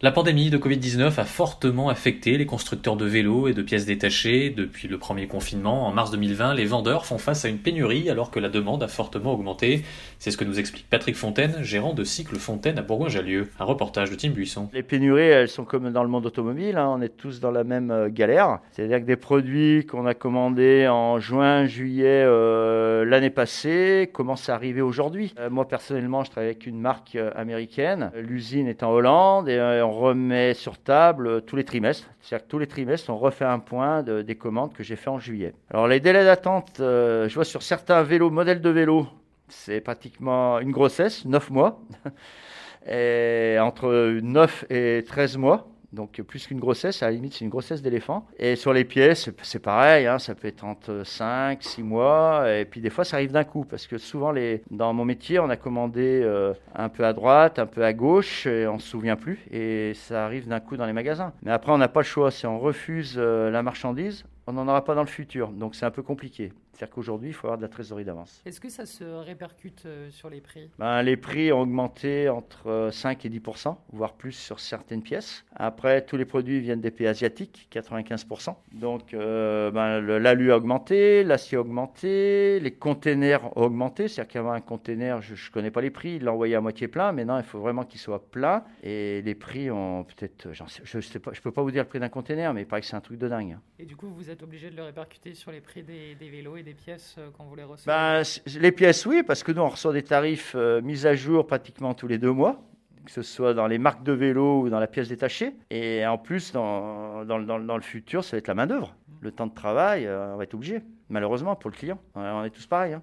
La pandémie de Covid-19 a fortement affecté les constructeurs de vélos et de pièces détachées. Depuis le premier confinement, en mars 2020, les vendeurs font face à une pénurie alors que la demande a fortement augmenté. C'est ce que nous explique Patrick Fontaine, gérant de Cycle Fontaine à Bourgoin-Jallieu. Un reportage de Tim Buisson. Les pénuries, elles sont comme dans le monde automobile, hein. on est tous dans la même euh, galère. C'est-à-dire que des produits qu'on a commandés en juin, juillet euh, l'année passée commencent à arriver aujourd'hui. Euh, moi personnellement, je travaille avec une marque américaine. L'usine est en Hollande et on remet sur table euh, tous les trimestres. C'est-à-dire que tous les trimestres, on refait un point de- des commandes que j'ai fait en juillet. Alors les délais d'attente, euh, je vois sur certains vélos, modèles de vélos, c'est pratiquement une grossesse, 9 mois. Entre 9 et 13 mois. Donc plus qu'une grossesse, à la limite c'est une grossesse d'éléphant. Et sur les c'est- c'est pareil, hein, ça peut être entre 5, 6 mois. Et puis des fois ça arrive d'un coup, parce que souvent les, dans mon métier, on a commandé euh, un peu à droite, un peu à gauche, et on se souvient plus. Et ça arrive d'un coup dans les magasins. Mais après on n'a pas le choix, si on refuse euh, la marchandise, on n'en aura pas dans le futur. Donc c'est un peu compliqué. C'est-à-dire qu'aujourd'hui, il faut avoir de la trésorerie d'avance. Est-ce que ça se répercute euh, sur les prix? Ben, les prix ont augmenté entre euh, 5 et 10% voire plus sur certaines pièces. Après, tous les produits viennent des pays asiatiques, 95 Donc, euh, ben, l'alu a augmenté, l'acier a augmenté, les containers ont augmenté. C'est-à-dire qu'avant un container, je ne connais pas les prix, il l'a envoyé à moitié plein. Maintenant, il faut vraiment qu'il soit plein. Et les prix ont peut-être, je ne peux pas vous dire le prix d'un container, mais il paraît que c'est un truc de dingue. Et du coup, vous êtes obligé de le répercuter sur les prix des, des vélos et des pièces euh, quand vous les recevez Ben, c- les pièces, oui, parce que nous, on reçoit des tarifs euh, mis à jour pratiquement tous les deux mois, que ce soit dans les marques de vélo ou dans la pièce détachée. Et en plus, dans, dans, le- dans dans le futur, ça va être la main-d'œuvre. Le temps de travail, euh, on va être obligé, malheureusement, pour le client. On on est tous pareils. hein.